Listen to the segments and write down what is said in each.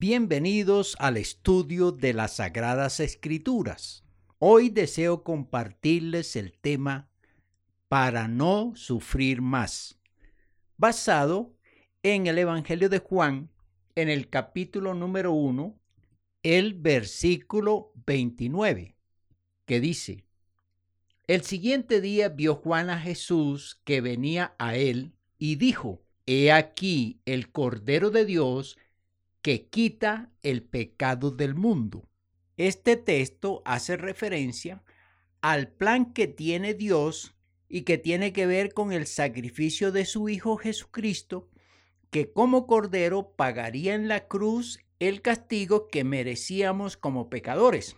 Bienvenidos al estudio de las Sagradas Escrituras. Hoy deseo compartirles el tema para no sufrir más, basado en el Evangelio de Juan, en el capítulo número 1, el versículo 29, que dice, El siguiente día vio Juan a Jesús que venía a él y dijo, He aquí el Cordero de Dios que quita el pecado del mundo. Este texto hace referencia al plan que tiene Dios y que tiene que ver con el sacrificio de su Hijo Jesucristo, que como Cordero pagaría en la cruz el castigo que merecíamos como pecadores.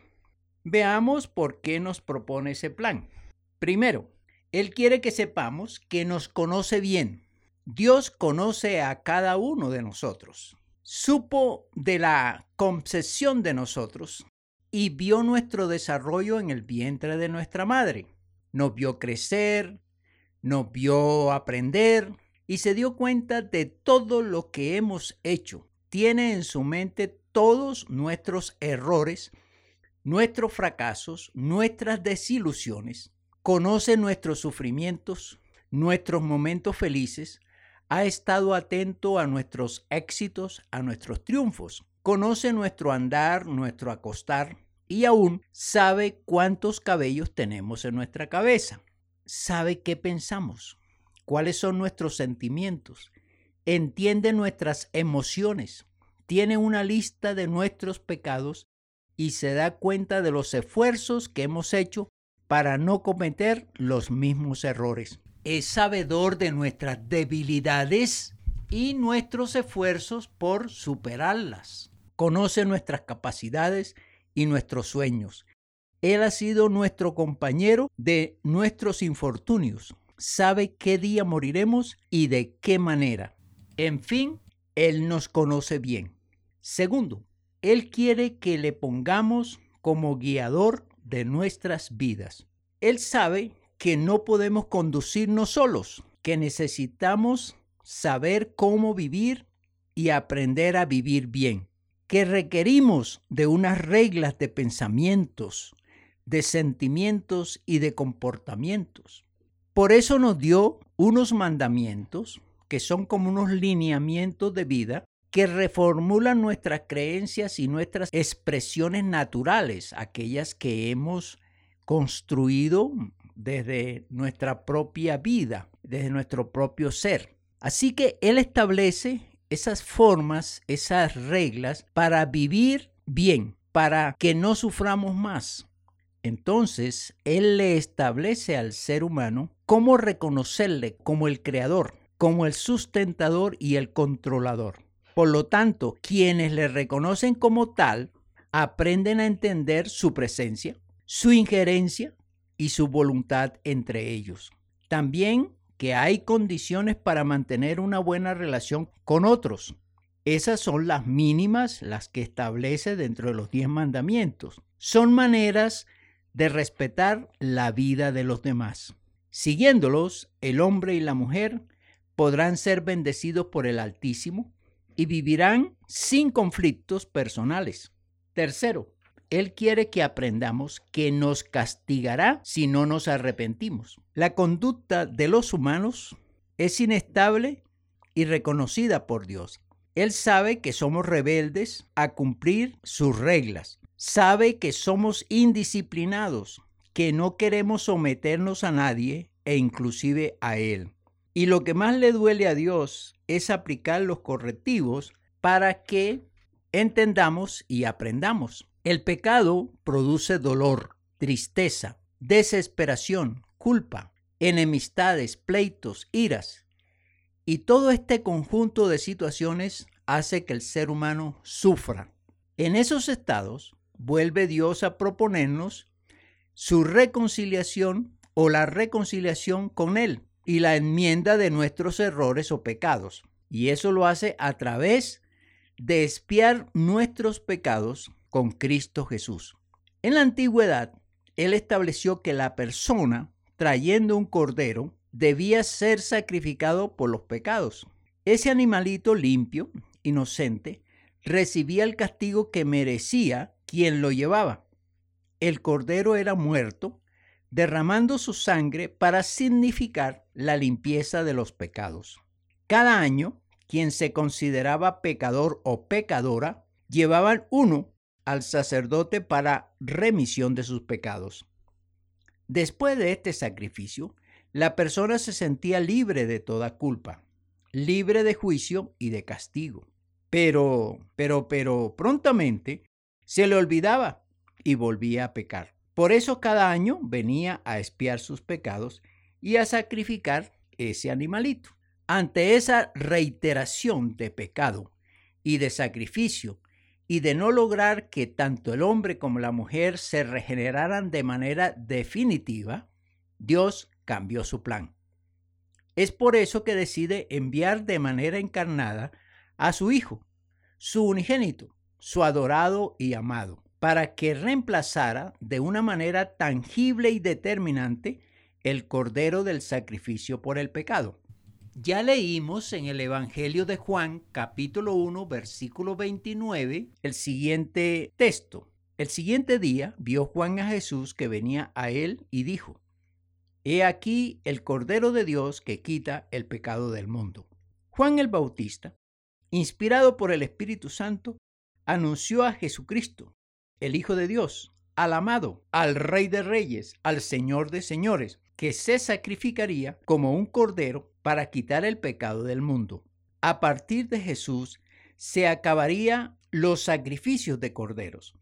Veamos por qué nos propone ese plan. Primero, Él quiere que sepamos que nos conoce bien. Dios conoce a cada uno de nosotros supo de la concesión de nosotros y vio nuestro desarrollo en el vientre de nuestra madre. Nos vio crecer, nos vio aprender y se dio cuenta de todo lo que hemos hecho. Tiene en su mente todos nuestros errores, nuestros fracasos, nuestras desilusiones. Conoce nuestros sufrimientos, nuestros momentos felices, ha estado atento a nuestros éxitos, a nuestros triunfos, conoce nuestro andar, nuestro acostar y aún sabe cuántos cabellos tenemos en nuestra cabeza, sabe qué pensamos, cuáles son nuestros sentimientos, entiende nuestras emociones, tiene una lista de nuestros pecados y se da cuenta de los esfuerzos que hemos hecho para no cometer los mismos errores es sabedor de nuestras debilidades y nuestros esfuerzos por superarlas. Conoce nuestras capacidades y nuestros sueños. Él ha sido nuestro compañero de nuestros infortunios. Sabe qué día moriremos y de qué manera. En fin, Él nos conoce bien. Segundo, Él quiere que le pongamos como guiador de nuestras vidas. Él sabe que no podemos conducirnos solos, que necesitamos saber cómo vivir y aprender a vivir bien, que requerimos de unas reglas de pensamientos, de sentimientos y de comportamientos. Por eso nos dio unos mandamientos que son como unos lineamientos de vida que reformulan nuestras creencias y nuestras expresiones naturales, aquellas que hemos construido desde nuestra propia vida, desde nuestro propio ser. Así que Él establece esas formas, esas reglas para vivir bien, para que no suframos más. Entonces, Él le establece al ser humano cómo reconocerle como el creador, como el sustentador y el controlador. Por lo tanto, quienes le reconocen como tal, aprenden a entender su presencia, su injerencia, y su voluntad entre ellos. También que hay condiciones para mantener una buena relación con otros. Esas son las mínimas, las que establece dentro de los diez mandamientos. Son maneras de respetar la vida de los demás. Siguiéndolos, el hombre y la mujer podrán ser bendecidos por el Altísimo y vivirán sin conflictos personales. Tercero, él quiere que aprendamos que nos castigará si no nos arrepentimos. La conducta de los humanos es inestable y reconocida por Dios. Él sabe que somos rebeldes a cumplir sus reglas. Sabe que somos indisciplinados, que no queremos someternos a nadie e inclusive a Él. Y lo que más le duele a Dios es aplicar los correctivos para que entendamos y aprendamos. El pecado produce dolor, tristeza, desesperación, culpa, enemistades, pleitos, iras. Y todo este conjunto de situaciones hace que el ser humano sufra. En esos estados vuelve Dios a proponernos su reconciliación o la reconciliación con Él y la enmienda de nuestros errores o pecados. Y eso lo hace a través de espiar nuestros pecados con Cristo Jesús. En la antigüedad, él estableció que la persona trayendo un cordero debía ser sacrificado por los pecados. Ese animalito limpio, inocente, recibía el castigo que merecía quien lo llevaba. El cordero era muerto, derramando su sangre para significar la limpieza de los pecados. Cada año, quien se consideraba pecador o pecadora, llevaban uno al sacerdote para remisión de sus pecados. Después de este sacrificio, la persona se sentía libre de toda culpa, libre de juicio y de castigo. Pero, pero, pero prontamente se le olvidaba y volvía a pecar. Por eso cada año venía a espiar sus pecados y a sacrificar ese animalito. Ante esa reiteración de pecado y de sacrificio y de no lograr que tanto el hombre como la mujer se regeneraran de manera definitiva, Dios cambió su plan. Es por eso que decide enviar de manera encarnada a su Hijo, su unigénito, su adorado y amado, para que reemplazara de una manera tangible y determinante el cordero del sacrificio por el pecado. Ya leímos en el Evangelio de Juan capítulo 1 versículo 29 el siguiente texto. El siguiente día vio Juan a Jesús que venía a él y dijo, He aquí el Cordero de Dios que quita el pecado del mundo. Juan el Bautista, inspirado por el Espíritu Santo, anunció a Jesucristo, el Hijo de Dios, al amado, al Rey de Reyes, al Señor de Señores, que se sacrificaría como un cordero para quitar el pecado del mundo. A partir de Jesús se acabaría los sacrificios de corderos.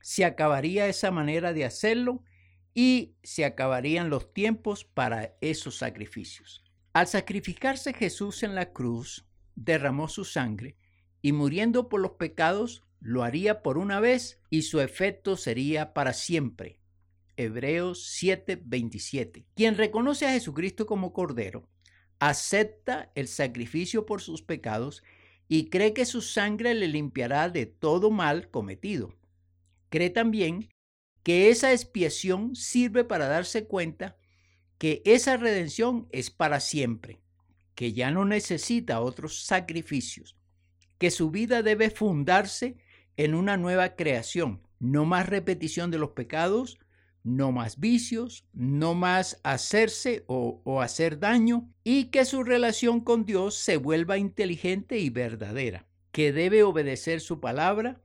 Se acabaría esa manera de hacerlo y se acabarían los tiempos para esos sacrificios. Al sacrificarse Jesús en la cruz, derramó su sangre y muriendo por los pecados, lo haría por una vez y su efecto sería para siempre. Hebreos 7:27. Quien reconoce a Jesucristo como Cordero, acepta el sacrificio por sus pecados y cree que su sangre le limpiará de todo mal cometido. Cree también que esa expiación sirve para darse cuenta que esa redención es para siempre, que ya no necesita otros sacrificios, que su vida debe fundarse en una nueva creación, no más repetición de los pecados, no más vicios, no más hacerse o, hacer daño, y que su relación con Dios se vuelva inteligente y verdadera, que debe obedecer su palabra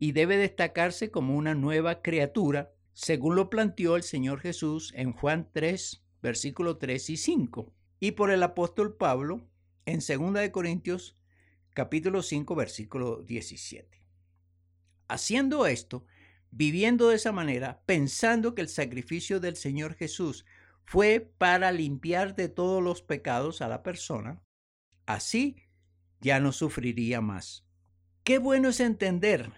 y debe destacarse como una nueva criatura, según lo planteó el Señor Jesús en Juan 3, versículo 3 y 5, y por el apóstol Pablo en 2 de Corintios capítulo 5, versículo 17. Haciendo esto, viviendo de esa manera, pensando que el sacrificio del Señor Jesús fue para limpiar de todos los pecados a la persona, así ya no sufriría más. Qué bueno es entender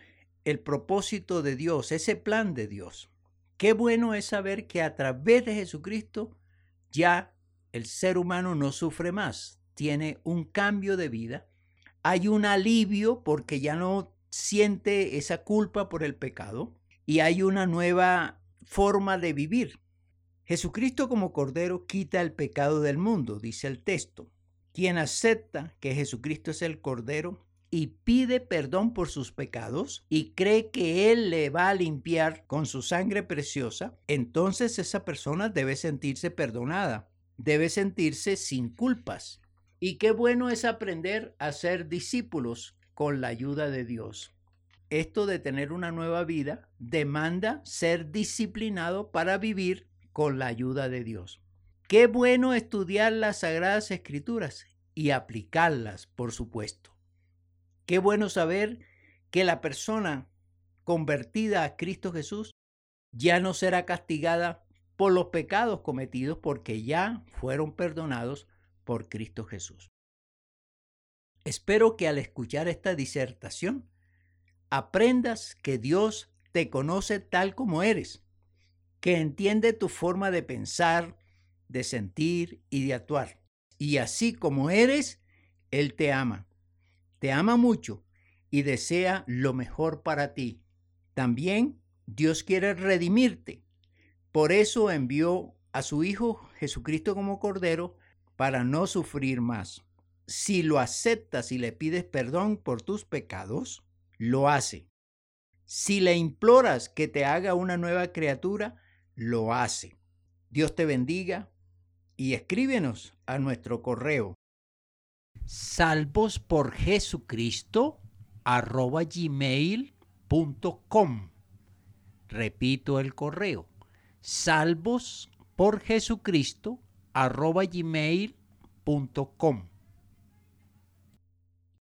el propósito de Dios, ese plan de Dios. Qué bueno es saber que a través de Jesucristo ya el ser humano no sufre más, tiene un cambio de vida, hay un alivio porque ya no siente esa culpa por el pecado y hay una nueva forma de vivir. Jesucristo como Cordero quita el pecado del mundo, dice el texto. Quien acepta que Jesucristo es el Cordero y pide perdón por sus pecados y cree que Él le va a limpiar con su sangre preciosa, entonces esa persona debe sentirse perdonada, debe sentirse sin culpas. Y qué bueno es aprender a ser discípulos con la ayuda de Dios. Esto de tener una nueva vida demanda ser disciplinado para vivir con la ayuda de Dios. Qué bueno estudiar las sagradas escrituras y aplicarlas, por supuesto. Qué bueno saber que la persona convertida a Cristo Jesús ya no será castigada por los pecados cometidos porque ya fueron perdonados por Cristo Jesús. Espero que al escuchar esta disertación aprendas que Dios te conoce tal como eres, que entiende tu forma de pensar, de sentir y de actuar. Y así como eres, Él te ama te ama mucho y desea lo mejor para ti. También Dios quiere redimirte. Por eso envió a su Hijo Jesucristo como Cordero para no sufrir más. Si lo aceptas y le pides perdón por tus pecados, lo hace. Si le imploras que te haga una nueva criatura, lo hace. Dios te bendiga y escríbenos a nuestro correo salvos por Jesucristo arroba gmail.com. Repito el correo salvos por Jesucristo arroba gmail.com.